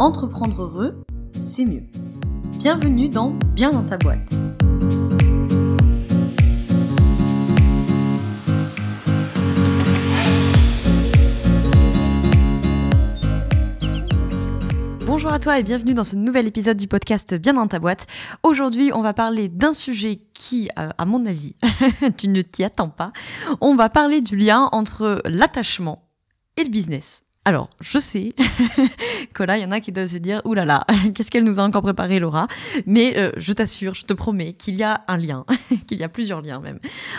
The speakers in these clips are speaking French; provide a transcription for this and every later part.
Entreprendre heureux, c'est mieux. Bienvenue dans Bien dans ta boîte. Bonjour à toi et bienvenue dans ce nouvel épisode du podcast Bien dans ta boîte. Aujourd'hui, on va parler d'un sujet qui, euh, à mon avis, tu ne t'y attends pas. On va parler du lien entre l'attachement et le business. Alors, je sais que là, il y en a qui doivent se dire, oulala, là là, qu'est-ce qu'elle nous a encore préparé, Laura? Mais euh, je t'assure, je te promets qu'il y a un lien, qu'il y a plusieurs liens même,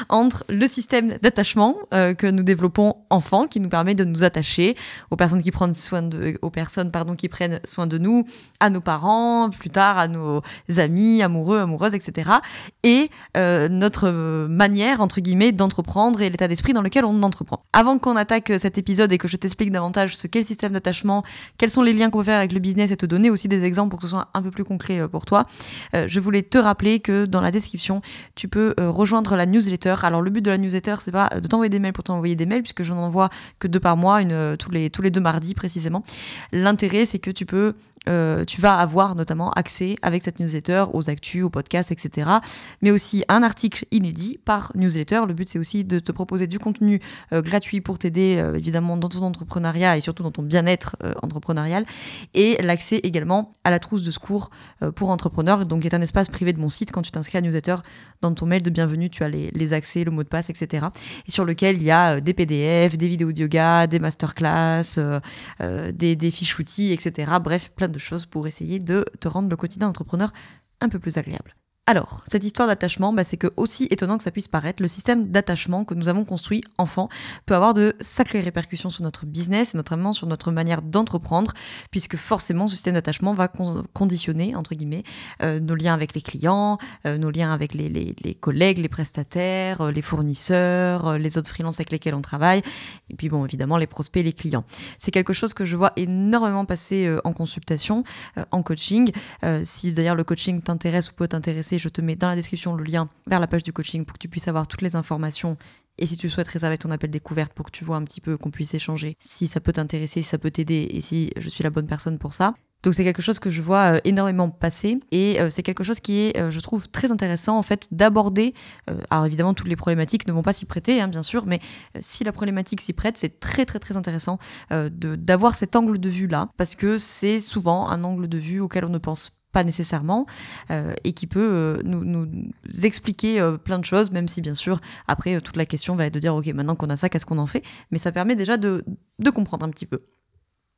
entre le système d'attachement euh, que nous développons enfant, qui nous permet de nous attacher aux personnes qui prennent soin de, nous, à nos parents, plus tard à nos amis, amoureux, amoureuses, etc. Et euh, notre manière, entre guillemets, d'entreprendre et l'état d'esprit dans lequel on entreprend. Avant qu'on attaque cet épisode et que je t'explique davantage ce qu'est le système d'attachement, quels sont les liens qu'on peut faire avec le business et te donner aussi des exemples pour que ce soit un peu plus concret euh, pour toi. Euh, je voulais te rappeler que dans la description, tu peux euh, rejoindre la newsletter. Alors le but de la newsletter, c'est pas de t'envoyer des mails pour t'envoyer des mails, puisque je n'en envoie que deux par mois, une, tous, les, tous les deux mardis précisément. L'intérêt, c'est que tu peux euh, tu vas avoir notamment accès avec cette newsletter aux actus, aux podcasts, etc. Mais aussi un article inédit par newsletter. Le but, c'est aussi de te proposer du contenu euh, gratuit pour t'aider, euh, évidemment, dans ton entrepreneuriat et surtout dans ton bien-être entrepreneurial. Et l'accès également à la trousse de secours pour entrepreneurs, donc qui est un espace privé de mon site. Quand tu t'inscris à newsletter, dans ton mail de bienvenue, tu as les, accès, le mot de passe, etc. Et sur lequel il y a des PDF, des vidéos de yoga, des masterclass, des, des fiches outils, etc. Bref, plein de de choses pour essayer de te rendre le quotidien entrepreneur un peu plus agréable. Alors, cette histoire d'attachement, bah, c'est que aussi étonnant que ça puisse paraître, le système d'attachement que nous avons construit enfant peut avoir de sacrées répercussions sur notre business et notamment sur notre manière d'entreprendre, puisque forcément ce système d'attachement va conditionner, entre guillemets, euh, nos liens avec les clients, euh, nos liens avec les, les, collègues, les prestataires, euh, les fournisseurs, les autres freelances avec lesquels on travaille, et puis bon, évidemment, les prospects, les clients. C'est quelque chose que je vois énormément passer en consultation, en coaching. si d'ailleurs le coaching t'intéresse ou peut t'intéresser, je te mets dans la description le lien vers la page du coaching pour que tu puisses avoir toutes les informations. Et si tu souhaites réserver ton appel découverte pour que tu vois un petit peu qu'on puisse échanger, si ça peut t'intéresser, si ça peut t'aider et si je suis la bonne personne pour ça. Donc c'est quelque chose que je vois euh, énormément passer et euh, c'est quelque chose qui est, euh, je trouve, très intéressant en fait d'aborder. alors évidemment, toutes les problématiques ne vont pas s'y prêter, hein, bien sûr, mais si la problématique s'y prête, c'est très très très intéressant d'avoir cet angle de vue là parce que c'est souvent un angle de vue auquel on ne pense pas pas nécessairement, euh, et qui peut euh, nous, expliquer euh, plein de choses, même si bien sûr, après, toute la question va être de dire, ok, maintenant qu'on a ça, qu'est-ce qu'on en fait? Mais ça permet déjà de, comprendre un petit peu.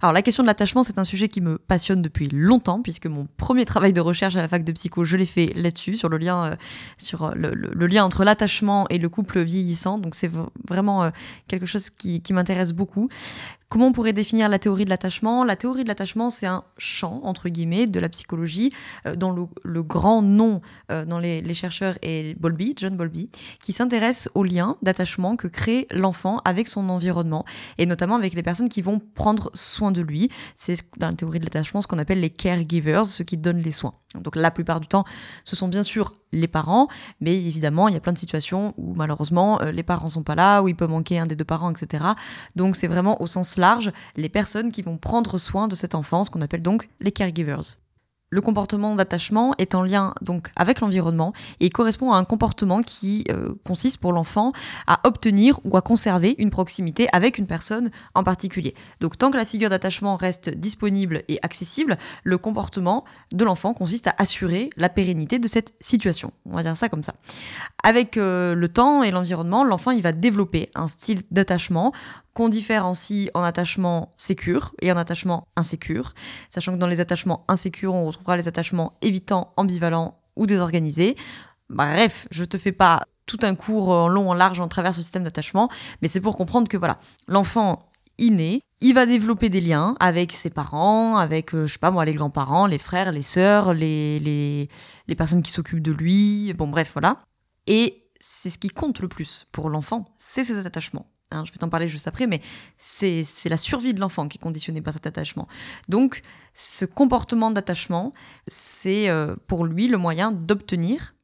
Alors la question de l'attachement, c'est un sujet qui me passionne depuis longtemps, puisque mon premier travail de recherche à la fac de psycho, je l'ai fait là-dessus, sur le lien, sur le, lien entre l'attachement et le couple vieillissant. Donc c'est vraiment quelque chose qui m'intéresse beaucoup. Comment on pourrait définir la théorie de l'attachement? La théorie de l'attachement, c'est un champ, entre guillemets, de la psychologie, euh, dont le, grand nom euh, dans les, chercheurs est Bowlby, John Bowlby, qui s'intéresse au lien d'attachement que crée l'enfant avec son environnement, et notamment avec les personnes qui vont prendre soin de lui. C'est dans la théorie de l'attachement ce qu'on appelle les caregivers, ceux qui donnent les soins. Donc la plupart du temps, ce sont bien sûr les parents, mais évidemment, il y a plein de situations où malheureusement, euh, les parents sont pas là, où il peut manquer un des deux parents, etc. Donc c'est vraiment au sens large les personnes qui vont prendre soin de cette enfant, ce qu'on appelle donc les caregivers. Le comportement d'attachement est en lien donc avec l'environnement et correspond à un comportement qui euh, consiste pour l'enfant à obtenir ou à conserver une proximité avec une personne en particulier. Donc tant que la figure d'attachement reste disponible et accessible, le comportement de l'enfant consiste à assurer la pérennité de cette situation. On va dire ça comme ça. Avec euh, le temps et l'environnement, l'enfant il va développer un style d'attachement qu'on différencie en attachement sécure et en attachement insécure, sachant que dans les attachements insécures, on retrouvera les attachements évitants, ambivalents ou désorganisés. Bref, je te fais pas tout un cours en long, en large, en travers ce système d'attachement, mais c'est pour comprendre que voilà, l'enfant inné, il va développer des liens avec ses parents, avec, euh, je sais pas moi, les grands-parents, les frères, les sœurs, les, les, les personnes qui s'occupent de lui, bon bref, voilà. Et c'est ce qui compte le plus pour l'enfant, c'est ses attachements. Hein, je vais t'en parler juste après, mais c'est la survie de l'enfant qui est conditionnée par cet attachement. Donc, ce comportement d'attachement, c'est euh, pour lui le moyen d'obtenir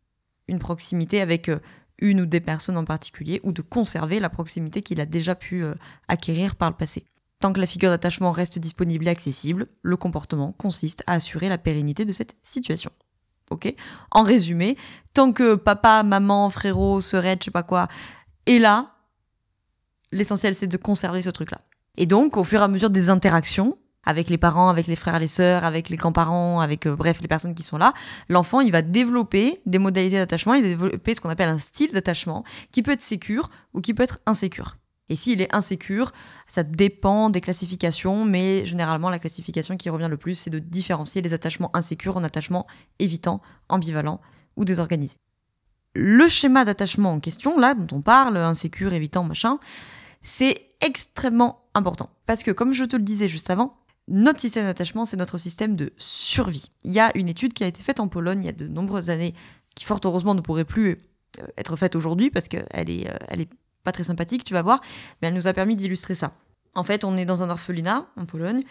une proximité avec euh, une ou des personnes en particulier, ou de conserver la proximité qu'il a déjà pu euh, acquérir par le passé. Tant que la figure d'attachement reste disponible et accessible, le comportement consiste à assurer la pérennité de cette situation. Ok? En résumé, tant que papa, maman, frérot, sœurette, je sais pas quoi, est là, l'essentiel c'est de conserver ce truc-là. Et donc, au fur et à mesure des interactions, avec les parents, avec les frères les sœurs, avec les grands-parents, avec euh, bref les personnes qui sont là, l'enfant il va développer des modalités d'attachement, il va développer ce qu'on appelle un style d'attachement qui peut être sécure ou qui peut être insécure. Et s'il est insécure, ça dépend des classifications, mais généralement la classification qui revient le plus, c'est de différencier les attachements insécures en attachements évitants, ambivalents ou désorganisés. Le schéma d'attachement en question, là, dont on parle, insécure, évitant, machin, c'est extrêmement important. Parce que, comme je te le disais juste avant, notre système d'attachement, c'est notre système de survie. Il y a une étude qui a été faite en Pologne il y a de nombreuses années, qui fort heureusement ne pourrait plus euh, être faite aujourd'hui parce qu'elle est, euh, elle est pas très sympathique, tu vas voir, mais elle nous a permis d'illustrer ça. En fait, on est dans un orphelinat en Pologne,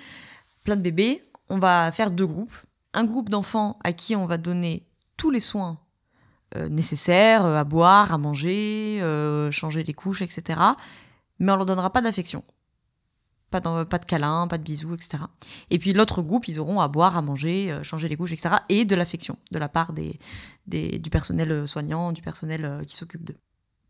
plein de bébés. On va faire deux groupes. Un groupe d'enfants à qui on va donner tous les soins euh, nécessaires, à boire, à manger, changer les couches, etc. Mais on leur donnera pas d'affection pas, de câlins, pas de bisous, etc. Et puis l'autre groupe, ils auront à boire, à manger, euh, changer les couches, etc. Et de l'affection de la part des, du personnel soignant, du personnel euh, qui s'occupe d'eux.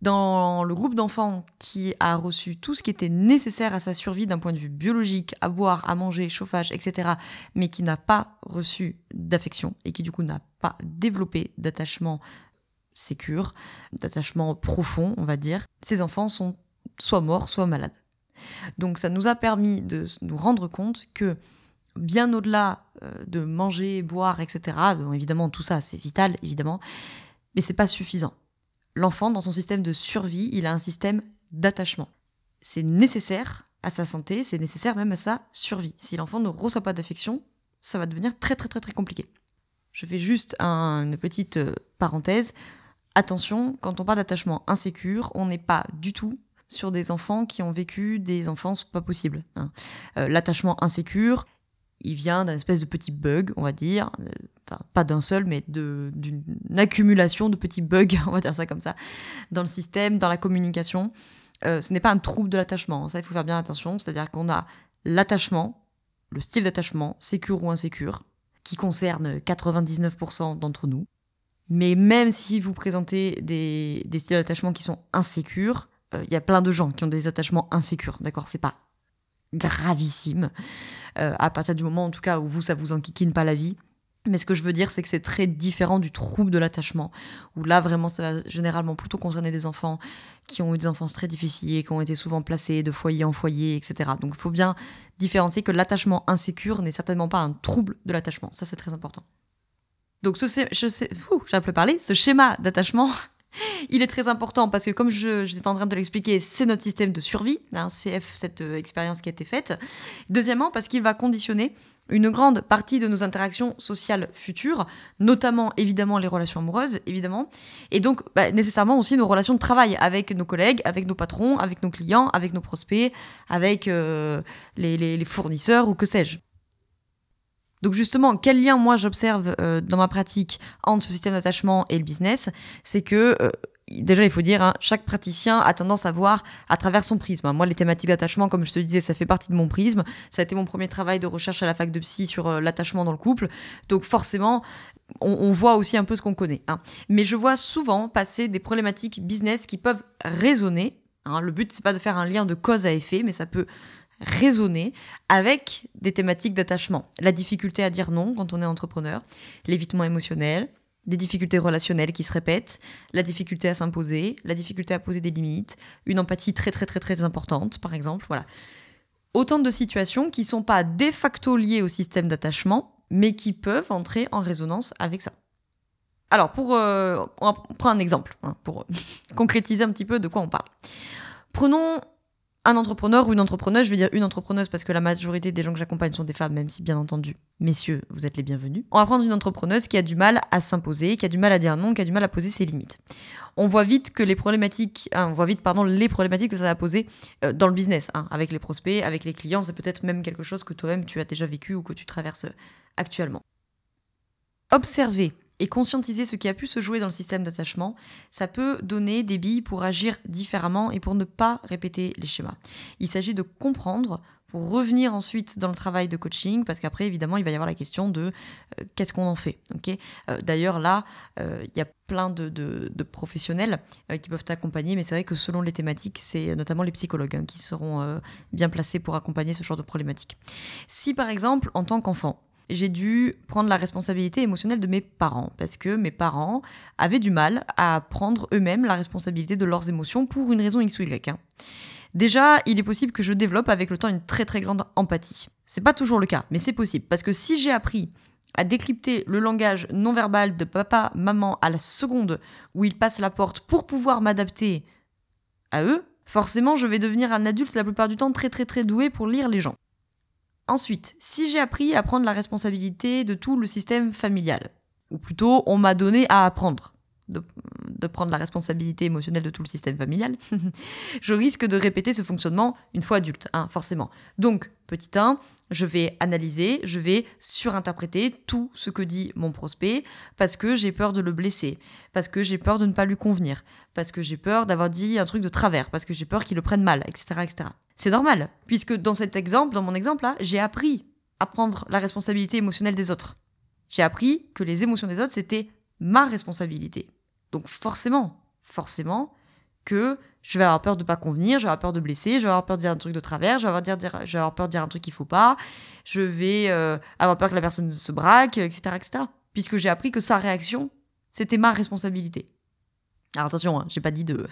Dans le groupe d'enfants qui a reçu tout ce qui était nécessaire à sa survie d'un point de vue biologique, à boire, à manger, chauffage, etc., mais qui n'a pas reçu d'affection et qui du coup n'a pas développé d'attachement sécure, d'attachement profond, on va dire, ces enfants sont soit morts, soit malades. Donc ça nous a permis de nous rendre compte que bien au-delà euh, de manger, boire, etc., évidemment tout ça c'est vital, évidemment, mais c'est pas suffisant. L'enfant, dans son système de survie, il a un système d'attachement. C'est nécessaire à sa santé, c'est nécessaire même à sa survie. Si l'enfant ne reçoit pas d'affection, ça va devenir très très très très compliqué. Je fais juste une petite euh, parenthèse. Attention, quand on parle d'attachement insécure, on n'est pas du tout sur des enfants qui ont vécu des enfances pas possibles. Hein. Euh, l'attachement insécure, il vient d'un espèce de petit bug, on va dire, euh, enfin pas d'un seul, mais d'une accumulation de petits bugs, on va dire ça comme ça, dans le système, dans la communication. Euh, ce n'est pas un trouble de l'attachement, ça il faut faire bien attention, c'est-à-dire qu'on a l'attachement, le style d'attachement, sécure ou insécure, qui concerne 99% d'entre nous. Mais même si vous présentez des, des styles d'attachement qui sont insécures, il euh, y a plein de gens qui ont des attachements insécures, d'accord C'est pas gravissime, euh, à partir du moment en tout cas où vous, ça vous enquiquine pas la vie. Mais ce que je veux dire, c'est que c'est très différent du trouble de l'attachement, où là, vraiment, ça va généralement plutôt concerner des enfants qui ont eu des enfances très difficiles, qui ont été souvent placés de foyer en foyer, etc. Donc il faut bien différencier que l'attachement insécure n'est certainement pas un trouble de l'attachement. Ça, c'est très important. Donc, ce, je sais, j'ai un peu parlé, ce schéma d'attachement, il est très important parce que, comme je, j'étais en train de l'expliquer, c'est notre système de survie, hein, CF, cette euh, expérience qui a été faite. Deuxièmement, parce qu'il va conditionner une grande partie de nos interactions sociales futures, notamment évidemment les relations amoureuses, évidemment, et donc bah, nécessairement aussi nos relations de travail avec nos collègues, avec nos patrons, avec nos clients, avec nos prospects, avec euh, les fournisseurs ou que sais-je. Donc justement, quel lien moi j'observe euh, dans ma pratique entre ce système d'attachement et le business, c'est que euh, déjà il faut dire, hein, chaque praticien a tendance à voir à travers son prisme. Moi, les thématiques d'attachement, comme je te disais, ça fait partie de mon prisme. Ça a été mon premier travail de recherche à la fac de psy sur euh, l'attachement dans le couple. Donc forcément, on, voit aussi un peu ce qu'on connaît. Hein. Mais je vois souvent passer des problématiques business qui peuvent résonner. Hein. Le but, c'est pas de faire un lien de cause à effet, mais ça peut raisonner avec des thématiques d'attachement. La difficulté à dire non quand on est entrepreneur, l'évitement émotionnel, des difficultés relationnelles qui se répètent, la difficulté à s'imposer, la difficulté à poser des limites, une empathie très très très très importante par exemple, voilà. Autant de situations qui sont pas de facto liées au système d'attachement, mais qui peuvent entrer en résonance avec ça. Alors pour euh, on prend un exemple hein, pour concrétiser un petit peu de quoi on parle. Prenons un entrepreneur ou une entrepreneuse, je vais dire une entrepreneuse parce que la majorité des gens que j'accompagne sont des femmes, même si bien entendu, messieurs, vous êtes les bienvenus. On va prendre une entrepreneuse qui a du mal à s'imposer, qui a du mal à dire non, qui a du mal à poser ses limites. On voit vite que les problématiques, hein, on voit vite pardon les problématiques que ça va poser euh, dans le business, hein, avec les prospects, avec les clients, c'est peut-être même quelque chose que toi-même tu as déjà vécu ou que tu traverses actuellement. Observez et conscientiser ce qui a pu se jouer dans le système d'attachement, ça peut donner des billes pour agir différemment et pour ne pas répéter les schémas. Il s'agit de comprendre pour revenir ensuite dans le travail de coaching, parce qu'après, évidemment, il va y avoir la question de euh, qu'est-ce qu'on en fait. ok? D'ailleurs, là, il y a plein de, de, professionnels qui peuvent t'accompagner, mais c'est vrai que selon les thématiques, c'est notamment les psychologues hein, qui seront bien placés pour accompagner ce genre de problématiques. Si, par exemple, en tant qu'enfant, j'ai dû prendre la responsabilité émotionnelle de mes parents, parce que mes parents avaient du mal à prendre eux-mêmes la responsabilité de leurs émotions pour une raison X ou Y. Hein. Déjà, il est possible que je développe avec le temps une très très grande empathie. C'est pas toujours le cas, mais c'est possible, parce que si j'ai appris à décrypter le langage non verbal de papa, maman à la seconde où ils passent la porte pour pouvoir m'adapter à eux, forcément je vais devenir un adulte la plupart du temps très très très doué pour lire les gens. Ensuite, si j'ai appris à prendre la responsabilité de tout le système familial, ou plutôt on m'a donné à apprendre de, prendre la responsabilité émotionnelle de tout le système familial, je risque de répéter ce fonctionnement une fois adulte, hein, forcément. Donc, petit 1, je vais analyser, je vais surinterpréter tout ce que dit mon prospect parce que j'ai peur de le blesser, parce que j'ai peur de ne pas lui convenir, parce que j'ai peur d'avoir dit un truc de travers, parce que j'ai peur qu'il le prenne mal, etc., etc. C'est normal, puisque dans cet exemple, dans mon exemple là, j'ai appris à prendre la responsabilité émotionnelle des autres. J'ai appris que les émotions des autres, c'était ma responsabilité. Donc forcément, forcément, que je vais avoir peur de pas convenir, je vais avoir peur de blesser, je vais avoir peur de dire un truc de travers, je vais avoir, dire, peur de dire un truc qu'il faut pas, je vais euh, avoir peur que la personne se braque, etc., etc. Puisque j'ai appris que sa réaction, c'était ma responsabilité. Alors attention, hein, j'ai pas dit de,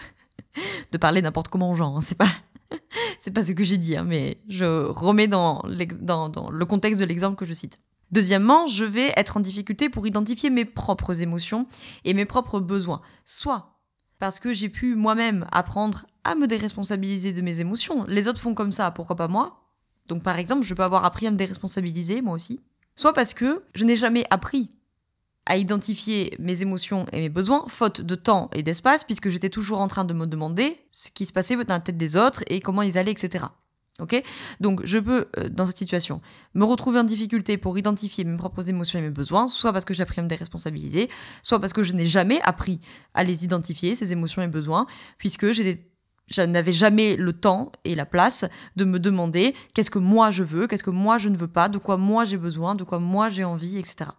de parler n'importe comment aux gens, hein, c'est pas, c'est pas ce que j'ai dit, hein, mais je remets dans, dans, dans le contexte de l'exemple que je cite. Deuxièmement, je vais être en difficulté pour identifier mes propres émotions et mes propres besoins. Soit parce que j'ai pu moi-même apprendre à me déresponsabiliser de mes émotions. Les autres font comme ça, pourquoi pas moi? Donc par exemple, je peux avoir appris à me déresponsabiliser, moi aussi. Soit parce que je n'ai jamais appris à identifier mes émotions et mes besoins, faute de temps et d'espace, puisque j'étais toujours en train de me demander ce qui se passait dans la tête des autres et comment ils allaient, etc. Ok? Donc je peux, euh, dans cette situation, me retrouver en difficulté pour identifier mes propres émotions et mes besoins, soit parce que j'ai appris à me déresponsabiliser, soit parce que je n'ai jamais appris à les identifier, ces émotions et besoins, puisque je n'avais jamais le temps et la place de me demander qu'est-ce que moi je veux, qu'est-ce que moi je ne veux pas, de quoi moi j'ai besoin, de quoi moi j'ai envie, etc.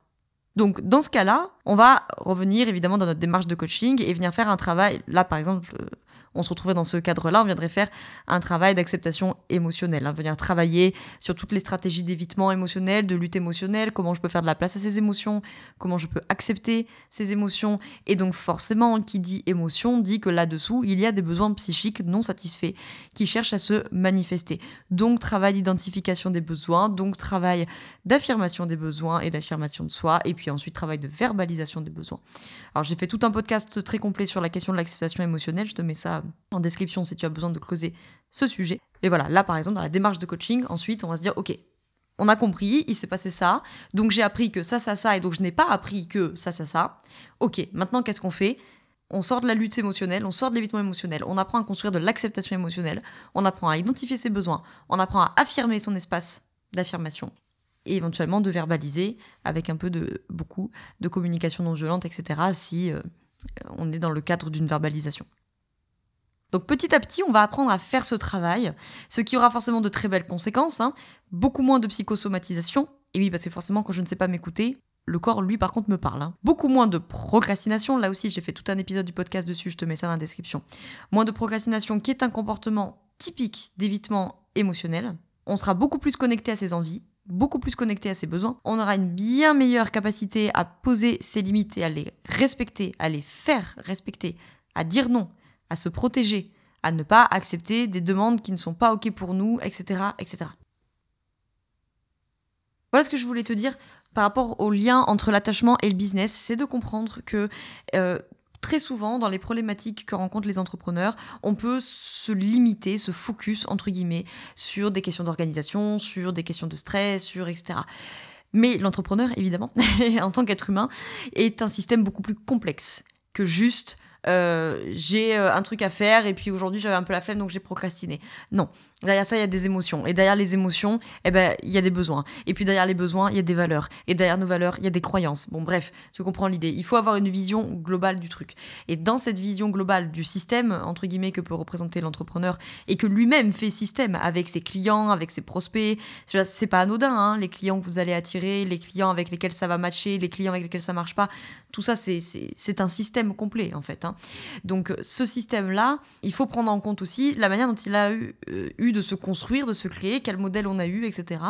Donc dans ce cas-là, on va revenir évidemment dans notre démarche de coaching et venir faire un travail. Là par exemple, euh, on se retrouvait dans ce cadre-là, on viendrait faire un travail d'acceptation émotionnelle, hein, venir travailler sur toutes les stratégies d'évitement émotionnel, de lutte émotionnelle, comment je peux faire de la place à ces émotions, comment je peux accepter ces émotions. Et donc forcément, qui dit émotion dit que là-dessous, il y a des besoins psychiques non satisfaits qui cherchent à se manifester. Donc travail d'identification des besoins, donc travail d'affirmation des besoins et d'affirmation de soi, et puis ensuite travail de verbalisation des besoins. Alors j'ai fait tout un podcast très complet sur la question de l'acceptation émotionnelle, je te mets ça en description si tu as besoin de creuser ce sujet. Et voilà, là par exemple, dans la démarche de coaching, ensuite on va se dire, ok, on a compris, il s'est passé ça, donc j'ai appris que ça, ça, ça, et donc je n'ai pas appris que ça, ça, ça. Ok, maintenant qu'est-ce qu'on fait? On sort de la lutte émotionnelle, on sort de l'évitement émotionnel, on apprend à construire de l'acceptation émotionnelle, on apprend à identifier ses besoins, on apprend à affirmer son espace d'affirmation et éventuellement de verbaliser avec un peu de beaucoup de communication non violente, etc. si euh, on est dans le cadre d'une verbalisation. Donc petit à petit, on va apprendre à faire ce travail, ce qui aura forcément de très belles conséquences, hein. beaucoup moins de psychosomatisation, et oui, parce que forcément, quand je ne sais pas m'écouter, le corps, lui, par contre, me parle. Hein. Beaucoup moins de procrastination, là aussi, j'ai fait tout un épisode du podcast dessus, je te mets ça dans la description. Moins de procrastination, qui est un comportement typique d'évitement émotionnel. On sera beaucoup plus connecté à ses envies, beaucoup plus connecté à ses besoins. On aura une bien meilleure capacité à poser ses limites et à les respecter, à les faire respecter, à dire non, à se protéger, à ne pas accepter des demandes qui ne sont pas OK pour nous, etc. etc. Voilà ce que je voulais te dire par rapport au lien entre l'attachement et le business, c'est de comprendre que euh, très souvent, dans les problématiques que rencontrent les entrepreneurs, on peut se limiter, se focus, entre guillemets, sur des questions d'organisation, sur des questions de stress, sur etc. Mais l'entrepreneur, évidemment, en tant qu'être humain, est un système beaucoup plus complexe que juste euh, j'ai euh, un truc à faire et puis aujourd'hui j'avais un peu la flemme donc j'ai procrastiné. Non, derrière ça il y a des émotions et derrière les émotions, eh ben il y a des besoins et puis derrière les besoins il y a des valeurs et derrière nos valeurs il y a des croyances. Bon bref, tu comprends l'idée. Il faut avoir une vision globale du truc et dans cette vision globale du système entre guillemets que peut représenter l'entrepreneur et que lui-même fait système avec ses clients, avec ses prospects, c'est pas anodin. Hein, les clients que vous allez attirer, les clients avec lesquels ça va matcher, les clients avec lesquels ça marche pas, tout ça c'est un système complet en fait. Hein. Donc ce système-là, il faut prendre en compte aussi la manière dont il a eu, euh, eu, de se construire, de se créer, quel modèle on a eu, etc.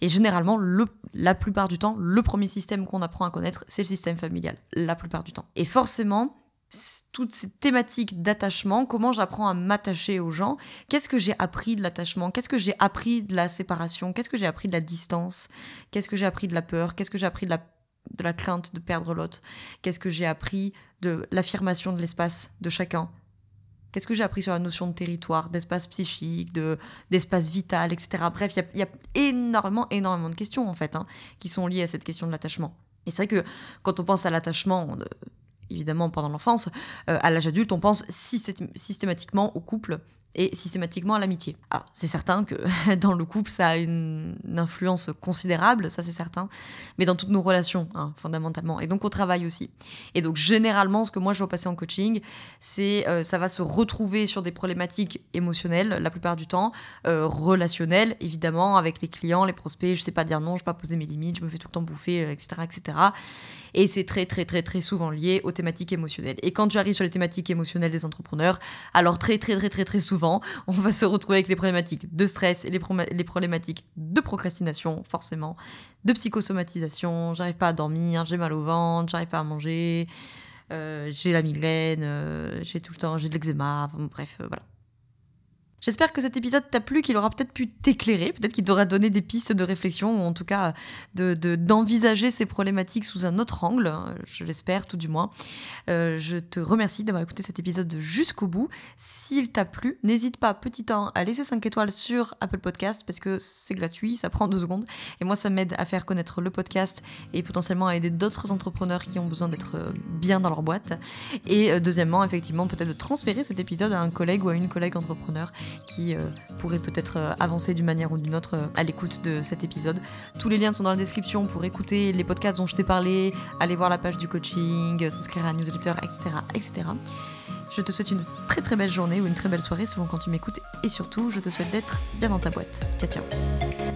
Et généralement, le, la plupart du temps, le premier système qu'on apprend à connaître, c'est le système familial, la plupart du temps. Et forcément, toutes ces thématiques d'attachement, comment j'apprends à m'attacher aux gens, qu'est-ce que j'ai appris de l'attachement, qu'est-ce que j'ai appris de la séparation, qu'est-ce que j'ai appris de la distance, qu'est-ce que j'ai appris de la peur, qu'est-ce que j'ai appris de la crainte de perdre l'autre, qu'est-ce que j'ai appris de l'affirmation de l'espace de chacun. Qu'est-ce que j'ai appris sur la notion de territoire, d'espace psychique, de, d'espace vital, etc. Bref, il y a, énormément, énormément de questions, en fait, hein, qui sont liées à cette question de l'attachement. Et c'est vrai que quand on pense à l'attachement, évidemment pendant l'enfance, euh, à l'âge adulte, on pense systématiquement au couple et systématiquement à l'amitié. Alors, c'est certain que dans le couple, ça a une, influence considérable, ça c'est certain, mais dans toutes nos relations, hein, fondamentalement, et donc au travail aussi. Et donc, généralement, ce que moi je vois passer en coaching, c'est euh, ça va se retrouver sur des problématiques émotionnelles, la plupart du temps, euh, relationnelles, évidemment, avec les clients, les prospects, je sais pas dire non, je sais pas poser mes limites, je me fais tout le temps bouffer, etc., euh, etc. Et c'est très, très, très, très souvent lié aux thématiques émotionnelles. Et quand j'arrive sur les thématiques émotionnelles des entrepreneurs, alors très, très, très, très, très souvent, on va se retrouver avec les problématiques de stress les problématiques de procrastination, forcément, de psychosomatisation, j'arrive pas à dormir, j'ai mal au ventre, j'arrive pas à manger, euh, j'ai la migraine, euh, j'ai tout le temps, j'ai de l'eczéma, bref, euh, voilà. J'espère que cet épisode t'a plu, qu'il aura peut-être pu t'éclairer, peut-être qu'il t'aura donné des pistes de réflexion, ou en tout cas de, d'envisager ces problématiques sous un autre angle, je l'espère tout du moins. Euh, je te remercie d'avoir écouté cet épisode jusqu'au bout. S'il t'a plu, n'hésite pas, petit temps, à laisser 5 étoiles sur Apple Podcast, parce que c'est gratuit, ça prend 2 secondes, et moi ça m'aide à faire connaître le podcast et potentiellement à aider d'autres entrepreneurs qui ont besoin d'être euh, bien dans leur boîte. Et euh, deuxièmement, effectivement, peut-être de transférer cet épisode à un collègue ou à une collègue entrepreneur qui euh, pourrait peut-être euh, avancer d'une manière ou d'une autre euh, à l'écoute de cet épisode. Tous les liens sont dans la description pour écouter les podcasts dont je t'ai parlé, aller voir la page du coaching, s'inscrire à la newsletter, etc., etc. Je te souhaite une très très belle journée ou une très belle soirée selon quand tu m'écoutes et surtout je te souhaite d'être bien dans ta boîte. Ciao ciao